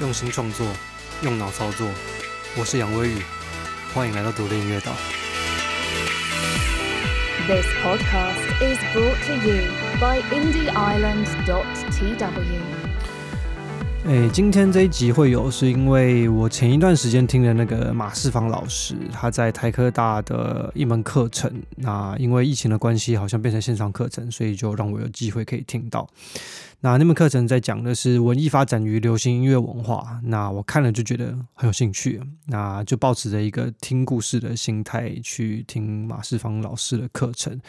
用心创作，用脑操作。我是杨威宇，欢迎来到独立音乐岛。This podcast is brought to you by IndieIsland.tw. 诶，今天这一集会有，是因为我前一段时间听了那个马世芳老师他在台科大的一门课程，那因为疫情的关系，好像变成线上课程，所以就让我有机会可以听到。那那门课程在讲的是文艺发展与流行音乐文化，那我看了就觉得很有兴趣，那就抱持着一个听故事的心态去听马世芳老师的课程。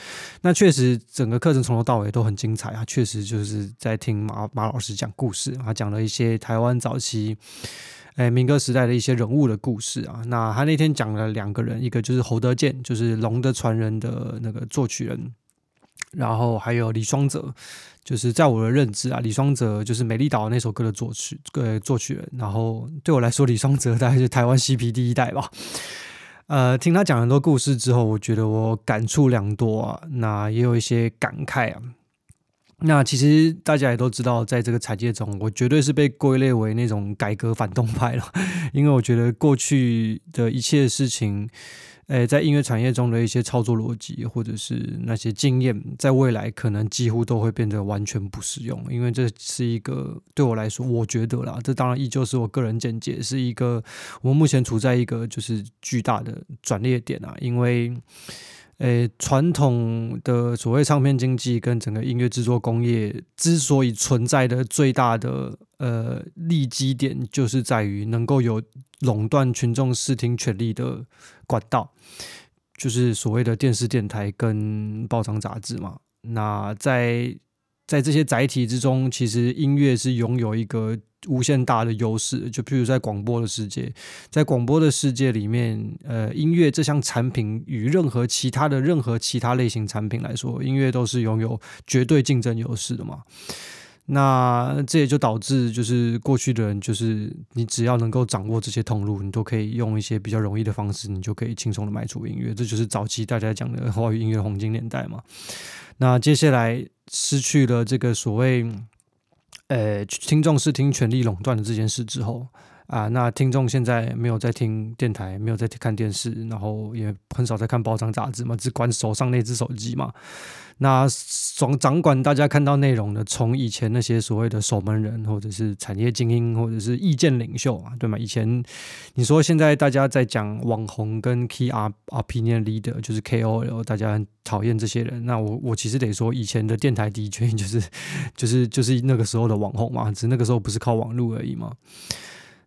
那确实整个课程从头到尾都很精彩啊，确实就是在听马马老师讲故事，他讲了一些台湾早期。哎，民歌时代的一些人物的故事啊，那他那天讲了两个人，一个就是侯德健，就是《龙的传人》的那个作曲人，然后还有李双泽，就是在我的认知啊，李双泽就是《美丽岛》那首歌的作曲呃作曲人，然后对我来说，李双泽大概是台湾 CP 第一代吧。呃，听他讲很多故事之后，我觉得我感触良多啊，那也有一些感慨啊。那其实大家也都知道，在这个产业中，我绝对是被归类为那种改革反动派了，因为我觉得过去的一切事情，诶，在音乐产业中的一些操作逻辑或者是那些经验，在未来可能几乎都会变得完全不适用，因为这是一个对我来说，我觉得啦，这当然依旧是我个人见解，是一个我们目前处在一个就是巨大的转捩点啊，因为。诶，传统的所谓唱片经济跟整个音乐制作工业之所以存在的最大的呃利基点，就是在于能够有垄断群众视听权利的管道，就是所谓的电视、电台跟报章杂志嘛。那在在这些载体之中，其实音乐是拥有一个无限大的优势。就譬如在广播的世界，在广播的世界里面，呃，音乐这项产品与任何其他的任何其他类型产品来说，音乐都是拥有绝对竞争优势的嘛。那这也就导致，就是过去的人，就是你只要能够掌握这些通路，你都可以用一些比较容易的方式，你就可以轻松的卖出音乐。这就是早期大家讲的 华语音乐黄金年代嘛。那接下来失去了这个所谓，呃，听众视听权利垄断的这件事之后啊，那听众现在没有在听电台，没有在看电视，然后也很少在看报章杂志嘛，只管手上那只手机嘛。那掌掌管大家看到内容的，从以前那些所谓的守门人，或者是产业精英，或者是意见领袖啊，对吗？以前你说现在大家在讲网红跟 key up opinion leader，就是 KOL，大家很讨厌这些人。那我我其实得说，以前的电台 DJ 就是就是就是那个时候的网红嘛，只是那个时候不是靠网络而已嘛。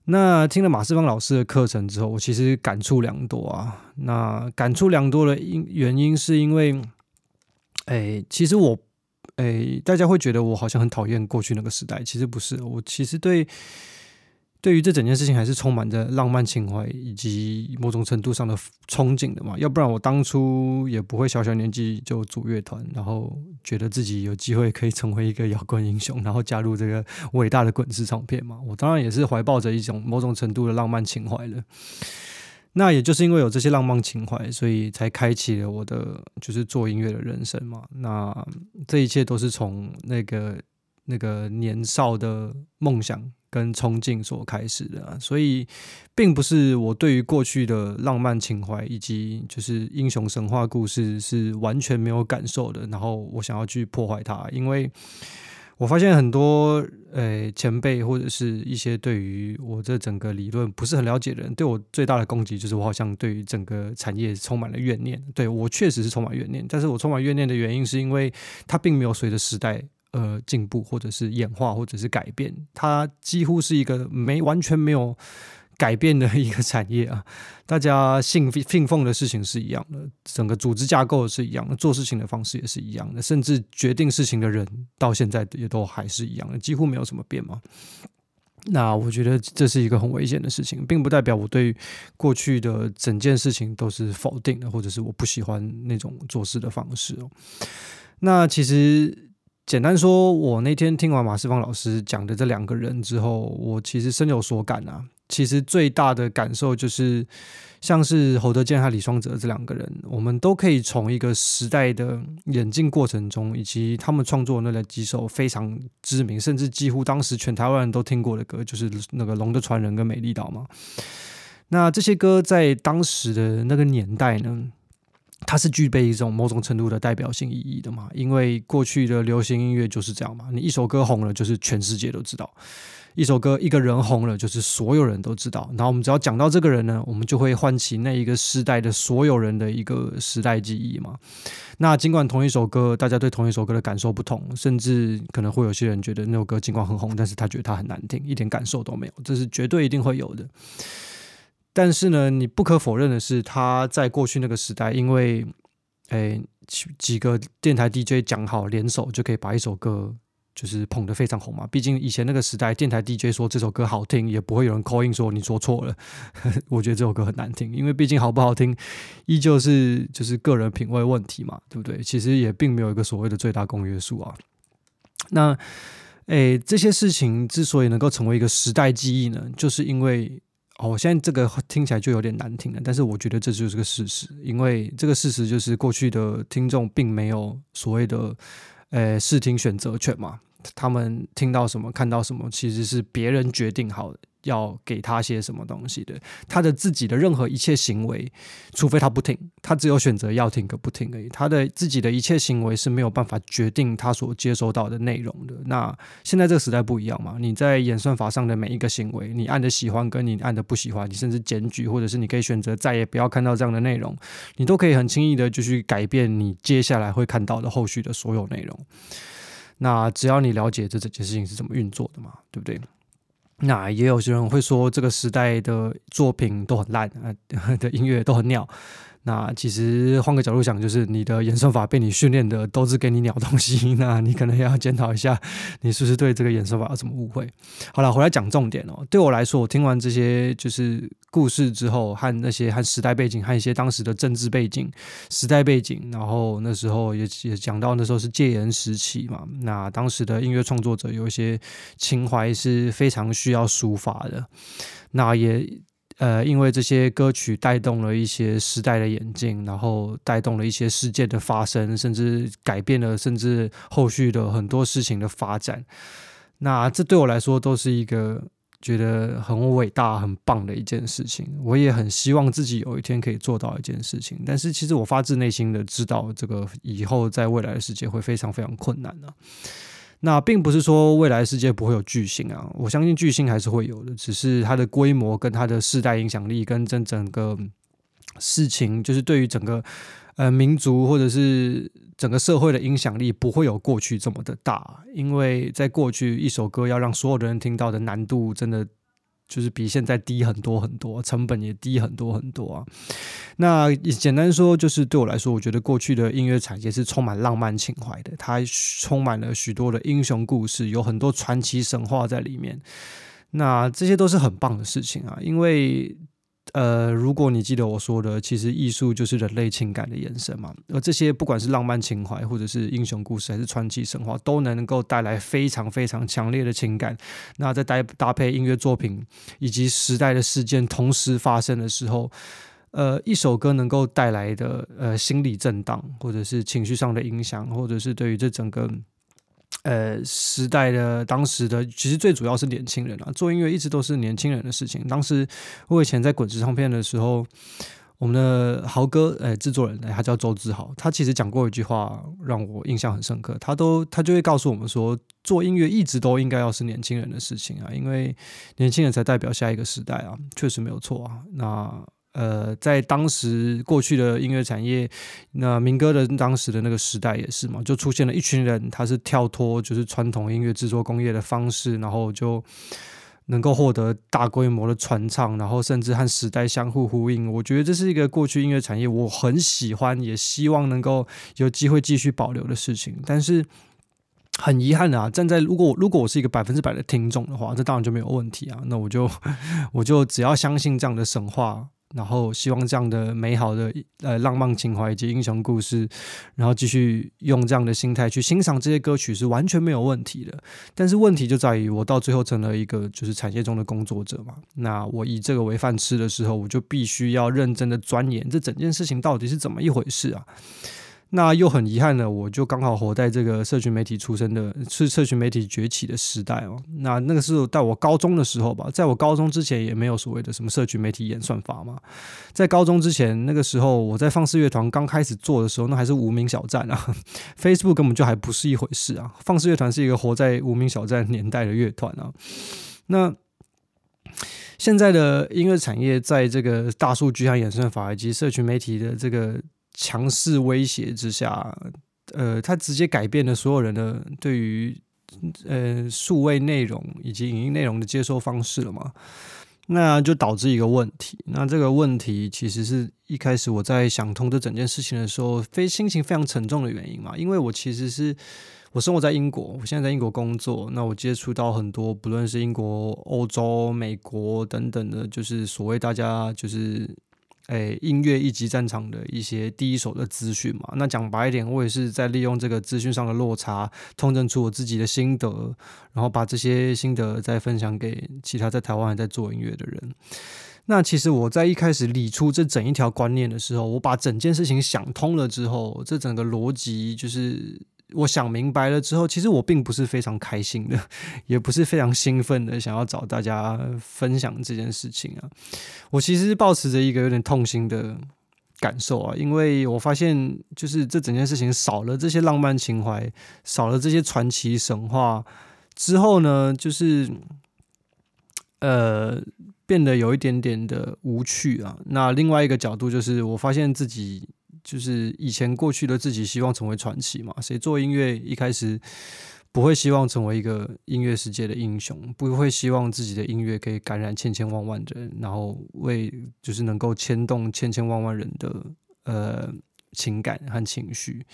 那听了马世芳老师的课程之后，我其实感触良多啊。那感触良多的因原因是因为。哎，其实我，哎，大家会觉得我好像很讨厌过去那个时代，其实不是，我其实对对于这整件事情还是充满着浪漫情怀以及某种程度上的憧憬的嘛，要不然我当初也不会小小年纪就组乐团，然后觉得自己有机会可以成为一个摇滚英雄，然后加入这个伟大的滚石唱片嘛，我当然也是怀抱着一种某种程度的浪漫情怀的。那也就是因为有这些浪漫情怀，所以才开启了我的就是做音乐的人生嘛。那这一切都是从那个那个年少的梦想跟憧憬所开始的，所以并不是我对于过去的浪漫情怀以及就是英雄神话故事是完全没有感受的，然后我想要去破坏它，因为。我发现很多呃前辈或者是一些对于我这整个理论不是很了解的人，对我最大的攻击就是我好像对于整个产业充满了怨念。对我确实是充满怨念，但是我充满怨念的原因是因为它并没有随着时代呃进步，或者是演化，或者是改变，它几乎是一个没完全没有。改变的一个产业啊，大家信信奉的事情是一样的，整个组织架构是一样的，做事情的方式也是一样的，甚至决定事情的人到现在也都还是一样的，几乎没有什么变嘛。那我觉得这是一个很危险的事情，并不代表我对过去的整件事情都是否定的，或者是我不喜欢那种做事的方式哦。那其实简单说，我那天听完马世芳老师讲的这两个人之后，我其实深有所感啊。其实最大的感受就是，像是侯德健和李双泽这两个人，我们都可以从一个时代的演进过程中，以及他们创作的那几首非常知名，甚至几乎当时全台湾人都听过的歌，就是那个《龙的传人》跟《美丽岛》嘛。那这些歌在当时的那个年代呢，它是具备一种某种程度的代表性意义的嘛，因为过去的流行音乐就是这样嘛，你一首歌红了，就是全世界都知道；一首歌一个人红了，就是所有人都知道。然后我们只要讲到这个人呢，我们就会唤起那一个时代的所有人的一个时代记忆嘛。那尽管同一首歌，大家对同一首歌的感受不同，甚至可能会有些人觉得那首歌尽管很红，但是他觉得它很难听，一点感受都没有，这是绝对一定会有的。但是呢，你不可否认的是，他在过去那个时代，因为诶几几个电台 DJ 讲好联手就可以把一首歌就是捧得非常红嘛。毕竟以前那个时代，电台 DJ 说这首歌好听，也不会有人 call in 说你说错了。我觉得这首歌很难听，因为毕竟好不好听，依旧是就是个人品味问题嘛，对不对？其实也并没有一个所谓的最大公约数啊。那诶，这些事情之所以能够成为一个时代记忆呢，就是因为。哦，现在这个听起来就有点难听了，但是我觉得这就是个事实，因为这个事实就是过去的听众并没有所谓的呃视听选择权嘛，他们听到什么看到什么，其实是别人决定好的要给他些什么东西的，他的自己的任何一切行为，除非他不听，他只有选择要听跟不听而已，他的自己的一切行为是没有办法决定他所接收到的内容的。那现在这个时代不一样嘛，你在演算法上的每一个行为，你按的喜欢跟你按的不喜欢，你甚至检举，或者是你可以选择再也不要看到这样的内容，你都可以很轻易的就去改变你接下来会看到的后续的所有内容。那只要你了解这整件事情是怎么运作的嘛，对不对？那也有些人会说，这个时代的作品都很烂啊，的音乐都很鸟。那其实换个角度想，就是你的演算法被你训练的都是给你鸟东西，那你可能要检讨一下，你是不是对这个演算法有什么误会？好了，回来讲重点哦。对我来说，我听完这些就是故事之后，和那些和时代背景，和一些当时的政治背景、时代背景，然后那时候也也讲到那时候是戒严时期嘛，那当时的音乐创作者有一些情怀是非常需要抒发的，那也。呃，因为这些歌曲带动了一些时代的演进，然后带动了一些事件的发生，甚至改变了，甚至后续的很多事情的发展。那这对我来说都是一个觉得很伟大、很棒的一件事情。我也很希望自己有一天可以做到一件事情，但是其实我发自内心的知道，这个以后在未来的世界会非常非常困难的、那并不是说未来世界不会有巨星啊，我相信巨星还是会有的，只是它的规模跟它的世代影响力跟整整个事情，就是对于整个呃民族或者是整个社会的影响力不会有过去这么的大，因为在过去一首歌要让所有的人听到的难度真的。就是比现在低很多很多，成本也低很多很多啊。那简单说，就是对我来说，我觉得过去的音乐产业是充满浪漫情怀的，它充满了许多的英雄故事，有很多传奇神话在里面。那这些都是很棒的事情啊，因为呃，如果你记得我说的，其实艺术就是人类情感的延伸嘛。而这些不管是浪漫情怀，或者是英雄故事，还是传奇神话，都能够带来非常非常强烈的情感。那在搭搭配音乐作品以及时代的事件同时发生的时候，呃，一首歌能够带来的呃心理震荡，或者是情绪上的影响，或者是对于这整个。呃，时代的当时的其实最主要是年轻人啊，做音乐一直都是年轻人的事情。当时我以前在滚石唱片的时候，我们的豪哥，呃，制作人，他叫周志豪，他其实讲过一句话让我印象很深刻。他都他就会告诉我们说，做音乐一直都应该要是年轻人的事情啊，因为年轻人才代表下一个时代啊，确实没有错啊。那呃，在当时过去的音乐产业，那民歌的当时的那个时代也是嘛，就出现了一群人，他是跳脱就是传统音乐制作工业的方式，然后就能够获得大规模的传唱，然后甚至和时代相互呼应。我觉得这是一个过去音乐产业我很喜欢，也希望能够有机会继续保留的事情。但是很遗憾啊，站在如果如果我是一个百分之百的听众的话，这当然就没有问题啊。那我就 我就只要相信这样的神话。然后希望这样的美好的呃浪漫情怀以及英雄故事，然后继续用这样的心态去欣赏这些歌曲是完全没有问题的。但是问题就在于我到最后成了一个就是产业中的工作者嘛，那我以这个为饭吃的时候，我就必须要认真的钻研这整件事情到底是怎么一回事啊。那又很遗憾的，我就刚好活在这个社群媒体出生的，是社群媒体崛起的时代哦。那那个是在我高中的时候吧，在我高中之前也没有所谓的什么社群媒体演算法嘛。在高中之前，那个时候我在放肆乐团刚开始做的时候，那还是无名小站啊，Facebook 根本就还不是一回事啊。放肆乐团是一个活在无名小站年代的乐团啊。那现在的音乐产业，在这个大数据和演算法以及社群媒体的这个。强势威胁之下，呃，它直接改变了所有人的对于呃数位内容以及影音内容的接收方式了嘛？那就导致一个问题。那这个问题其实是一开始我在想通这整件事情的时候，非心情非常沉重的原因嘛。因为我其实是我生活在英国，我现在在英国工作，那我接触到很多不论是英国、欧洲、美国等等的，就是所谓大家就是。诶，音乐一级战场的一些第一手的资讯嘛，那讲白一点，我也是在利用这个资讯上的落差，通证出我自己的心得，然后把这些心得再分享给其他在台湾还在做音乐的人。那其实我在一开始理出这整一条观念的时候，我把整件事情想通了之后，这整个逻辑就是。我想明白了之后，其实我并不是非常开心的，也不是非常兴奋的，想要找大家分享这件事情啊。我其实抱持着一个有点痛心的感受啊，因为我发现，就是这整件事情少了这些浪漫情怀，少了这些传奇神话之后呢，就是呃，变得有一点点的无趣啊。那另外一个角度就是，我发现自己。就是以前过去的自己希望成为传奇嘛？谁做音乐一开始不会希望成为一个音乐世界的英雄？不会希望自己的音乐可以感染千千万万人，然后为就是能够牵动千千万万人的呃情感和情绪。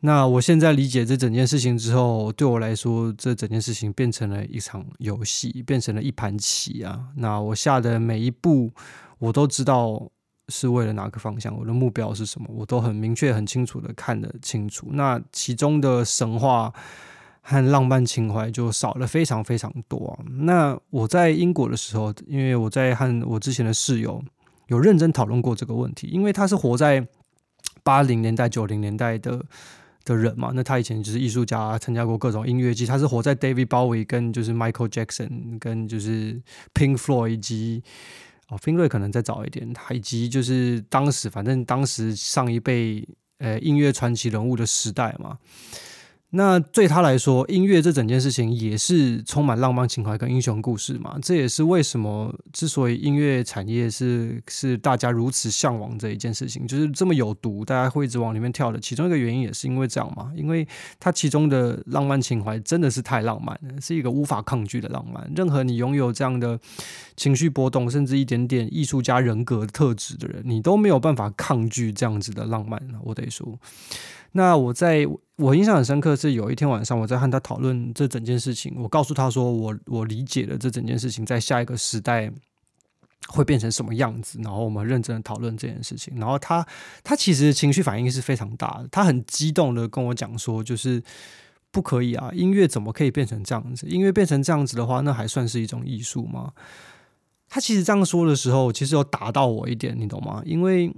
那我现在理解这整件事情之后，对我来说，这整件事情变成了一场游戏，变成了一盘棋啊！那我下的每一步，我都知道。是为了哪个方向？我的目标是什么？我都很明确、很清楚的看得清楚。那其中的神话和浪漫情怀就少了非常非常多。那我在英国的时候，因为我在和我之前的室友有认真讨论过这个问题，因为他是活在八零年代、九零年代的的人嘛。那他以前就是艺术家，参加过各种音乐季。他是活在 David Bowie 跟就是 Michael Jackson 跟就是 Pink Floyd 以及。哦，芬瑞可能再早一点，以及就是当时，反正当时上一辈呃音乐传奇人物的时代嘛。那对他来说，音乐这整件事情也是充满浪漫情怀跟英雄故事嘛。这也是为什么之所以音乐产业是是大家如此向往这一件事情，就是这么有毒，大家会一直往里面跳的。其中一个原因也是因为这样嘛，因为它其中的浪漫情怀真的是太浪漫了，是一个无法抗拒的浪漫。任何你拥有这样的情绪波动，甚至一点点艺术家人格特质的人，你都没有办法抗拒这样子的浪漫。我得说。那我在我印象很深刻，是有一天晚上我在和他讨论这整件事情，我告诉他说，我我理解了这整件事情在下一个时代会变成什么样子，然后我们认真的讨论这件事情，然后他他其实情绪反应是非常大的，他很激动的跟我讲说，就是不可以啊，音乐怎么可以变成这样子？音乐变成这样子的话，那还算是一种艺术吗？他其实这样说的时候，其实有打到我一点，你懂吗？因为。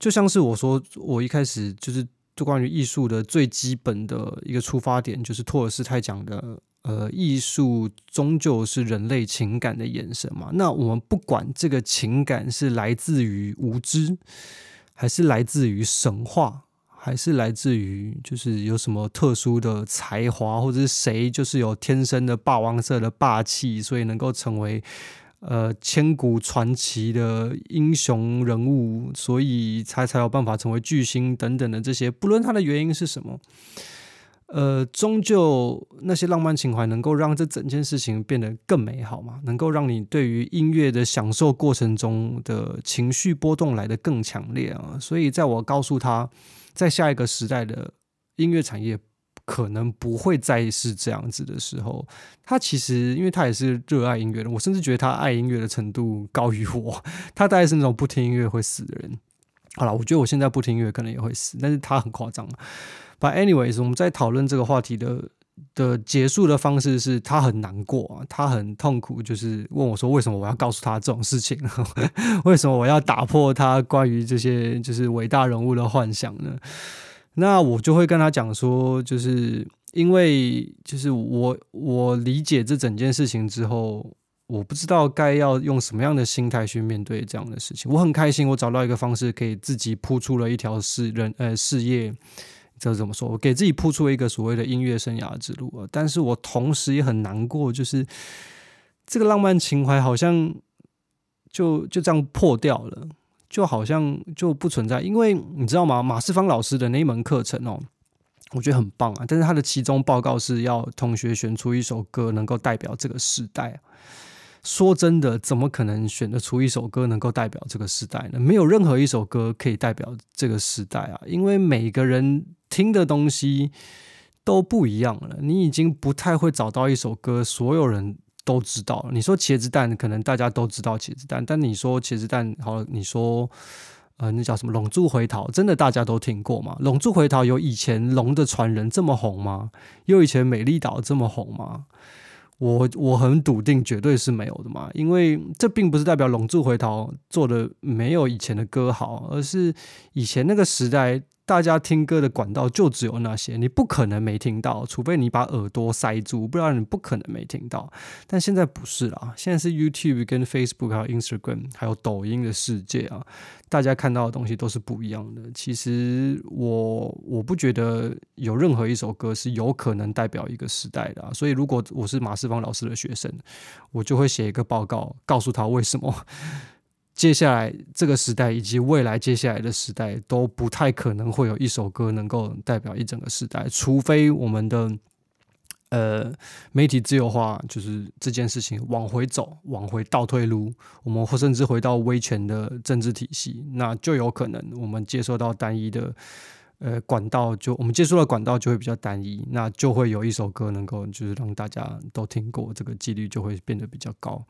就像是我说，我一开始就是就关于艺术的最基本的一个出发点，就是托尔斯泰讲的，呃，艺术终究是人类情感的延伸嘛。那我们不管这个情感是来自于无知，还是来自于神话，还是来自于就是有什么特殊的才华，或者是谁就是有天生的霸王色的霸气，所以能够成为。呃，千古传奇的英雄人物，所以才才有办法成为巨星等等的这些，不论他的原因是什么，呃，终究那些浪漫情怀能够让这整件事情变得更美好嘛？能够让你对于音乐的享受过程中的情绪波动来的更强烈啊！所以，在我告诉他，在下一个时代的音乐产业。可能不会再是这样子的时候，他其实因为他也是热爱音乐的，我甚至觉得他爱音乐的程度高于我。他大概是那种不听音乐会死的人。好了，我觉得我现在不听音乐可能也会死，但是他很夸张。But anyways，我们在讨论这个话题的的结束的方式是他很难过，他很痛苦，就是问我说为什么我要告诉他这种事情？为什么我要打破他关于这些就是伟大人物的幻想呢？那我就会跟他讲说，就是因为就是我我理解这整件事情之后。我不知道该要用什么样的心态去面对这样的事情。我很开心，我找到一个方式，可以自己铺出了一条事人呃事业，这怎么说？我给自己铺出了一个所谓的音乐生涯之路啊。但是我同时也很难过，就是这个浪漫情怀好像就就这样破掉了，就好像就不存在。因为你知道吗？马世芳老师的那一门课程哦，我觉得很棒啊。但是他的其中报告是要同学选出一首歌，能够代表这个时代。说真的，怎么可能选得出一首歌能够代表这个时代呢？没有任何一首歌可以代表这个时代啊！因为每个人听的东西都不一样了。你已经不太会找到一首歌，所有人都知道。你说茄子蛋，可能大家都知道茄子蛋，但你说茄子蛋，好，你说呃，那叫什么？龙柱回逃，真的大家都听过吗？龙柱回逃有以前龙的传人这么红吗？有以前美丽岛这么红吗？我我很笃定，绝对是没有的嘛，因为这并不是代表《龙柱回逃》做的没有以前的歌好，而是以前那个时代。大家听歌的管道就只有那些，你不可能没听到，除非你把耳朵塞住，不然你不可能没听到。但现在不是啦，现在是 YouTube 跟 Facebook 还有 Instagram 还有抖音的世界啊，大家看到的东西都是不一样的。其实我我不觉得有任何一首歌是有可能代表一个时代的，啊所以如果我是马世芳老师的学生，我就会写一个报告，告诉他为什么。接下来这个时代以及未来接下来的时代都不太可能会有一首歌能够代表一整个时代，除非我们的呃媒体自由化，就是这件事情往回走，往回倒退路，我们或甚至回到威权的政治体系，那就有可能我们接受到单一的呃管道，就我们接触的管道就会比较单一，那就会有一首歌能够就是让大家都听过，这个几率就会变得比较高。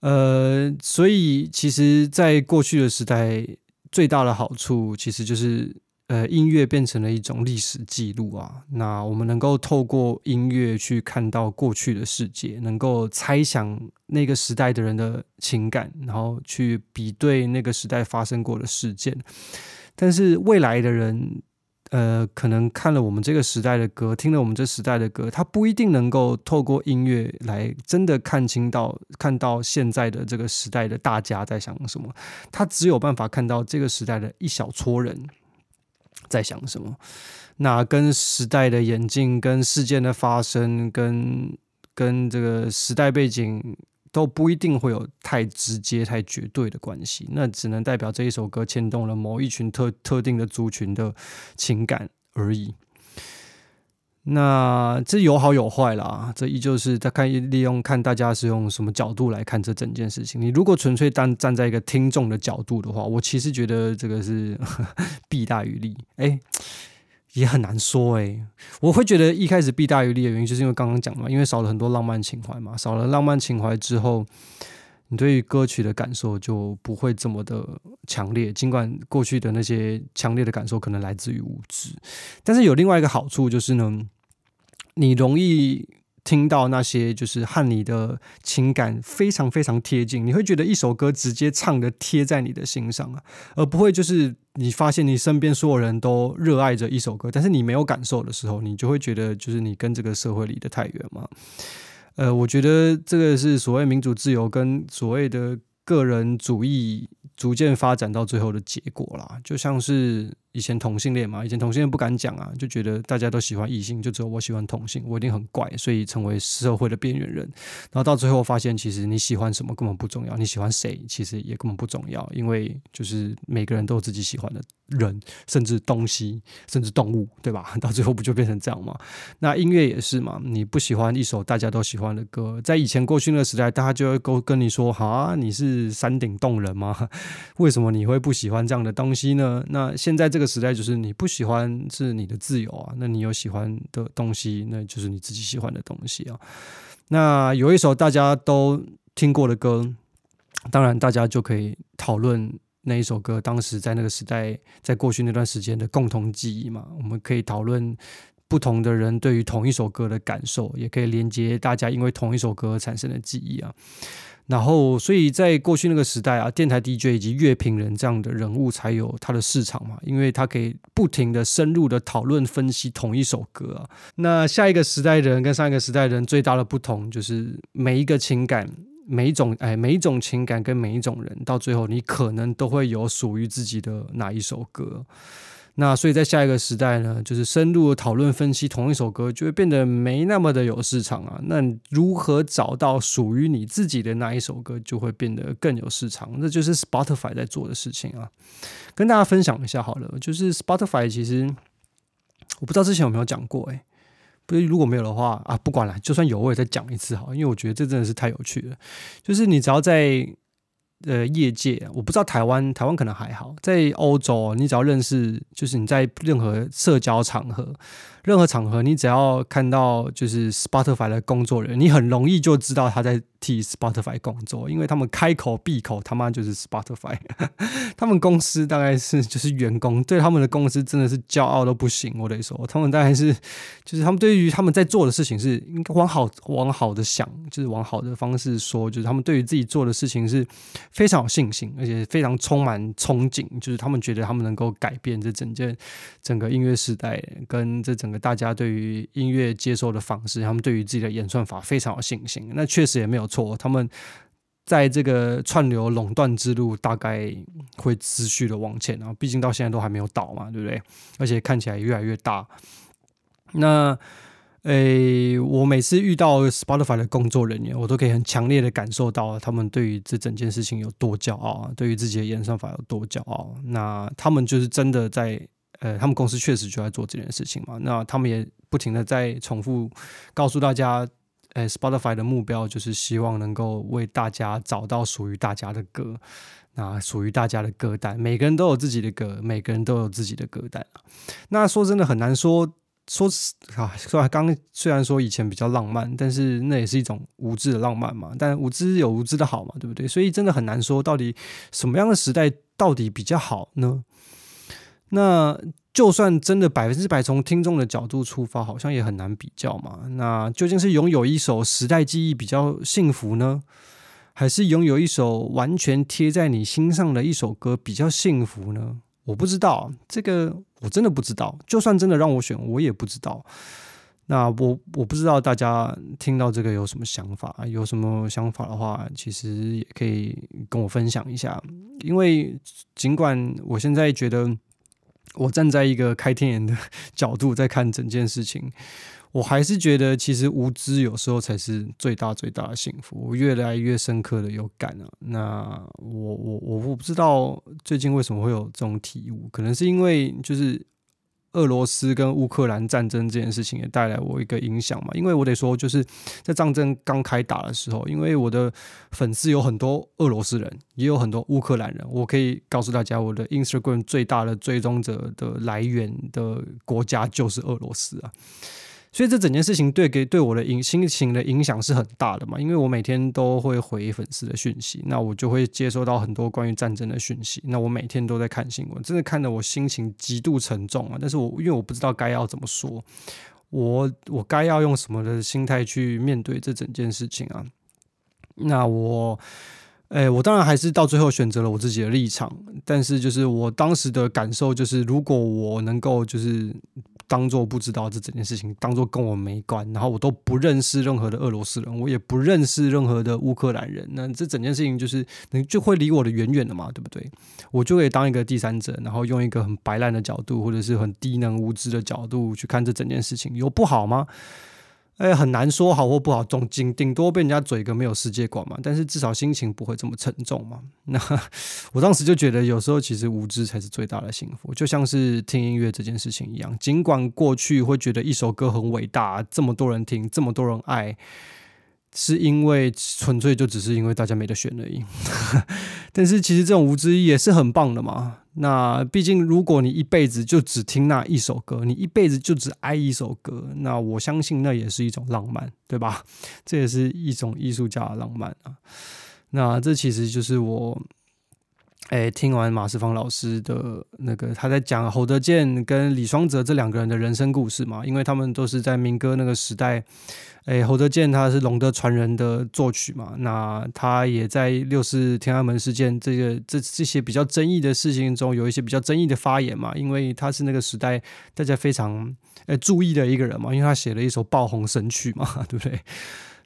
呃，所以其实，在过去的时代，最大的好处其实就是，呃，音乐变成了一种历史记录啊。那我们能够透过音乐去看到过去的世界，能够猜想那个时代的人的情感，然后去比对那个时代发生过的事件。但是未来的人。呃，可能看了我们这个时代的歌，听了我们这时代的歌，他不一定能够透过音乐来真的看清到看到现在的这个时代的大家在想什么，他只有办法看到这个时代的一小撮人在想什么。那跟时代的眼镜、跟事件的发生、跟跟这个时代背景。都不一定会有太直接、太绝对的关系，那只能代表这一首歌牵动了某一群特特定的族群的情感而已。那这有好有坏啦，这依旧是在看利用看大家是用什么角度来看这整件事情。你如果纯粹站站在一个听众的角度的话，我其实觉得这个是 弊大于利。哎。也很难说诶，我会觉得一开始弊大于利的原因，就是因为刚刚讲嘛，因为少了很多浪漫情怀嘛，少了浪漫情怀之后，你对于歌曲的感受就不会这么的强烈。尽管过去的那些强烈的感受可能来自于无知，但是有另外一个好处就是呢，你容易。听到那些就是和你的情感非常非常贴近，你会觉得一首歌直接唱的贴在你的心上啊，而不会就是你发现你身边所有人都热爱着一首歌，但是你没有感受的时候，你就会觉得就是你跟这个社会离得太远嘛。呃，我觉得这个是所谓民主自由跟所谓的个人主义。逐渐发展到最后的结果啦，就像是以前同性恋嘛，以前同性恋不敢讲啊，就觉得大家都喜欢异性，就只有我喜欢同性，我一定很怪，所以成为社会的边缘人。然后到最后发现，其实你喜欢什么根本不重要，你喜欢谁其实也根本不重要，因为就是每个人都有自己喜欢的人，甚至东西，甚至动物，对吧？到最后不就变成这样吗？那音乐也是嘛，你不喜欢一首大家都喜欢的歌，在以前过去那个时代，大家就会跟跟你说：“哈，你是山顶洞人吗？为什么你会不喜欢这样的东西呢？”那现在这个时代就是你不喜欢是你的自由啊，那你有喜欢的东西，那就是你自己喜欢的东西啊。那有一首大家都听过的歌，当然大家就可以讨论那一首歌当时在那个时代，在过去那段时间的共同记忆嘛。我们可以讨论不同的人对于同一首歌的感受，也可以连接大家因为同一首歌产生的记忆啊。然后，所以在过去那个时代啊，电台 DJ 以及乐评人这样的人物才有他的市场嘛，因为他可以不停的深入的讨论分析同一首歌啊。那下一个时代人跟上一个时代人最大的不同就是每一个情感，每一种哎，每一种情感跟每一种人，到最后你可能都会有属于自己的哪一首歌。那所以在下一个时代呢，就是深入讨论分析同一首歌，就会变得没那么的有市场啊。那如何找到属于你自己的那一首歌，就会变得更有市场。这就是 Spotify 在做的事情啊。跟大家分享一下好了，就是 Spotify 其实我不知道之前有没有讲过，诶，不是如果没有的话啊，不管了，就算有我也再讲一次好，因为我觉得这真的是太有趣了。就是你只要在呃，业界我不知道台湾，台湾可能还好。在欧洲，你只要认识，就是你在任何社交场合。任何场合，你只要看到就是 Spotify 的工作人员，你很容易就知道他在替 Spotify 工作，因为他们开口闭口他妈就是 Spotify。他们公司大概是就是员工对他们的公司真的是骄傲都不行，我得说，他们大概是就是他们对于他们在做的事情是应该往好往好的想，就是往好的方式说，就是他们对于自己做的事情是非常有信心，而且非常充满憧憬，就是他们觉得他们能够改变这整件整个音乐时代跟这整大家对于音乐接受的方式，他们对于自己的演算法非常有信心。那确实也没有错，他们在这个串流垄断之路大概会持续的往前啊。毕竟到现在都还没有倒嘛，对不对？而且看起来越来越大。那诶，我每次遇到 Spotify 的工作人员，我都可以很强烈的感受到他们对于这整件事情有多骄傲，对于自己的演算法有多骄傲。那他们就是真的在。呃，他们公司确实就在做这件事情嘛。那他们也不停的在重复告诉大家，呃，Spotify 的目标就是希望能够为大家找到属于大家的歌，那属于大家的歌单。每个人都有自己的歌，每个人都有自己的歌单那说真的很难说，说啊，说刚虽然说以前比较浪漫，但是那也是一种无知的浪漫嘛。但无知有无知的好嘛，对不对？所以真的很难说到底什么样的时代到底比较好呢？那就算真的百分之百从听众的角度出发，好像也很难比较嘛。那究竟是拥有一首时代记忆比较幸福呢，还是拥有一首完全贴在你心上的一首歌比较幸福呢？我不知道，这个我真的不知道。就算真的让我选，我也不知道。那我我不知道大家听到这个有什么想法？有什么想法的话，其实也可以跟我分享一下。因为尽管我现在觉得。我站在一个开天眼的 角度在看整件事情，我还是觉得其实无知有时候才是最大最大的幸福。我越来越深刻的有感了。那我我我我不知道最近为什么会有这种体悟，可能是因为就是。俄罗斯跟乌克兰战争这件事情也带来我一个影响嘛，因为我得说，就是在战争刚开打的时候，因为我的粉丝有很多俄罗斯人，也有很多乌克兰人，我可以告诉大家，我的 Instagram 最大的追踪者的来源的国家就是俄罗斯啊。所以这整件事情对给对我的影心情的影响是很大的嘛，因为我每天都会回粉丝的讯息，那我就会接收到很多关于战争的讯息，那我每天都在看新闻，真的看得我心情极度沉重啊！但是我因为我不知道该要怎么说，我我该要用什么的心态去面对这整件事情啊？那我。哎，我当然还是到最后选择了我自己的立场，但是就是我当时的感受就是，如果我能够就是当做不知道这整件事情，当做跟我没关，然后我都不认识任何的俄罗斯人，我也不认识任何的乌克兰人，那这整件事情就是你就会离我的远远的嘛，对不对？我就可以当一个第三者，然后用一个很白烂的角度，或者是很低能无知的角度去看这整件事情，有不好吗？哎，很难说好或不好，总顶顶多被人家嘴个没有世界观嘛。但是至少心情不会这么沉重嘛。那我当时就觉得，有时候其实无知才是最大的幸福，就像是听音乐这件事情一样。尽管过去会觉得一首歌很伟大，这么多人听，这么多人爱。是因为纯粹就只是因为大家没得选而已，但是其实这种无知也是很棒的嘛。那毕竟如果你一辈子就只听那一首歌，你一辈子就只爱一首歌，那我相信那也是一种浪漫，对吧？这也是一种艺术家的浪漫啊。那这其实就是我。哎，听完马世芳老师的那个，他在讲侯德健跟李双泽这两个人的人生故事嘛，因为他们都是在民歌那个时代。哎，侯德健他是龙的传人的作曲嘛，那他也在六四天安门事件这个这这些比较争议的事情中有一些比较争议的发言嘛，因为他是那个时代大家非常哎注意的一个人嘛，因为他写了一首爆红神曲嘛，对不对？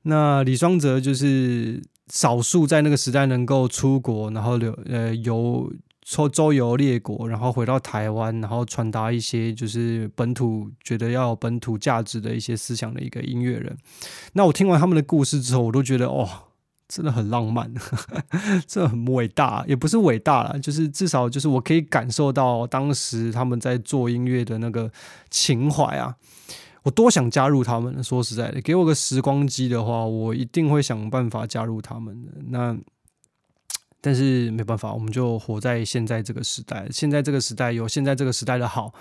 那李双泽就是少数在那个时代能够出国，然后留呃游周周游列国，然后回到台湾，然后传达一些就是本土觉得要有本土价值的一些思想的一个音乐人。那我听完他们的故事之后，我都觉得哦，真的很浪漫，这很伟大，也不是伟大了，就是至少就是我可以感受到当时他们在做音乐的那个情怀啊。我多想加入他们，说实在的，给我个时光机的话，我一定会想办法加入他们的。那，但是没办法，我们就活在现在这个时代。现在这个时代有现在这个时代的好，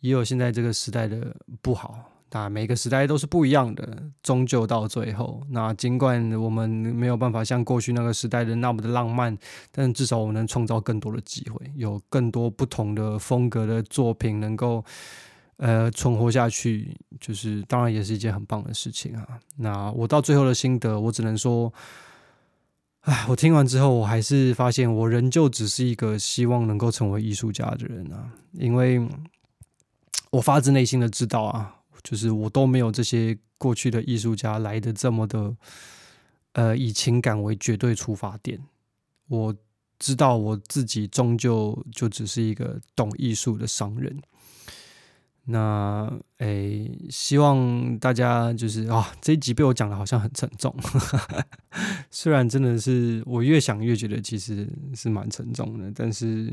也有现在这个时代的不好。那每个时代都是不一样的，终究到最后，那尽管我们没有办法像过去那个时代的那么的浪漫，但至少我们能创造更多的机会，有更多不同的风格的作品能够。呃，存活下去，就是当然也是一件很棒的事情啊。那我到最后的心得，我只能说，哎，我听完之后，我还是发现，我仍旧只是一个希望能够成为艺术家的人啊。因为我发自内心的知道啊，就是我都没有这些过去的艺术家来的这么的，呃，以情感为绝对出发点。我知道我自己终究就只是一个懂艺术的商人。那诶，希望大家就是啊，这一集被我讲的好像很沉重，虽然真的是我越想越觉得其实是蛮沉重的，但是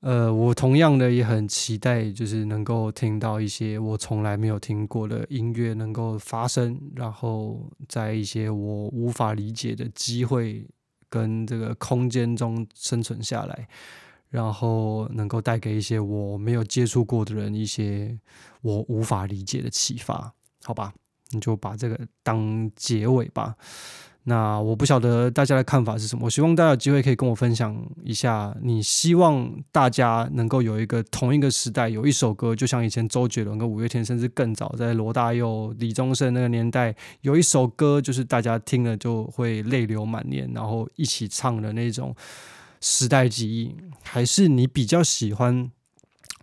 呃，我同样的也很期待，就是能够听到一些我从来没有听过的音乐能够发生，然后在一些我无法理解的机会跟这个空间中生存下来。然后能够带给一些我没有接触过的人一些我无法理解的启发，好吧？你就把这个当结尾吧。那我不晓得大家的看法是什么，我希望大家有机会可以跟我分享一下，你希望大家能够有一个同一个时代有一首歌，就像以前周杰伦跟五月天，甚至更早在罗大佑、李宗盛那个年代，有一首歌就是大家听了就会泪流满面，然后一起唱的那种。时代记忆，还是你比较喜欢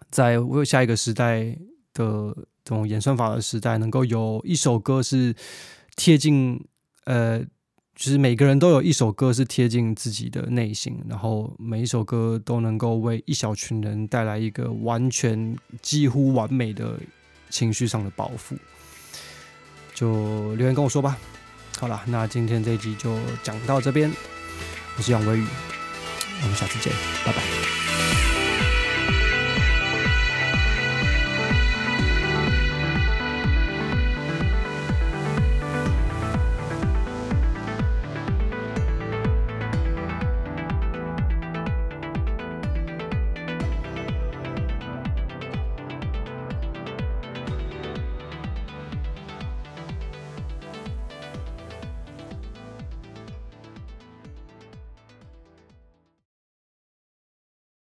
在为下一个时代的这种演算法的时代，能够有一首歌是贴近呃，就是每个人都有一首歌是贴近自己的内心，然后每一首歌都能够为一小群人带来一个完全几乎完美的情绪上的保护，就留言跟我说吧。好了，那今天这一集就讲到这边，我是杨威宇。我们下次见，拜拜。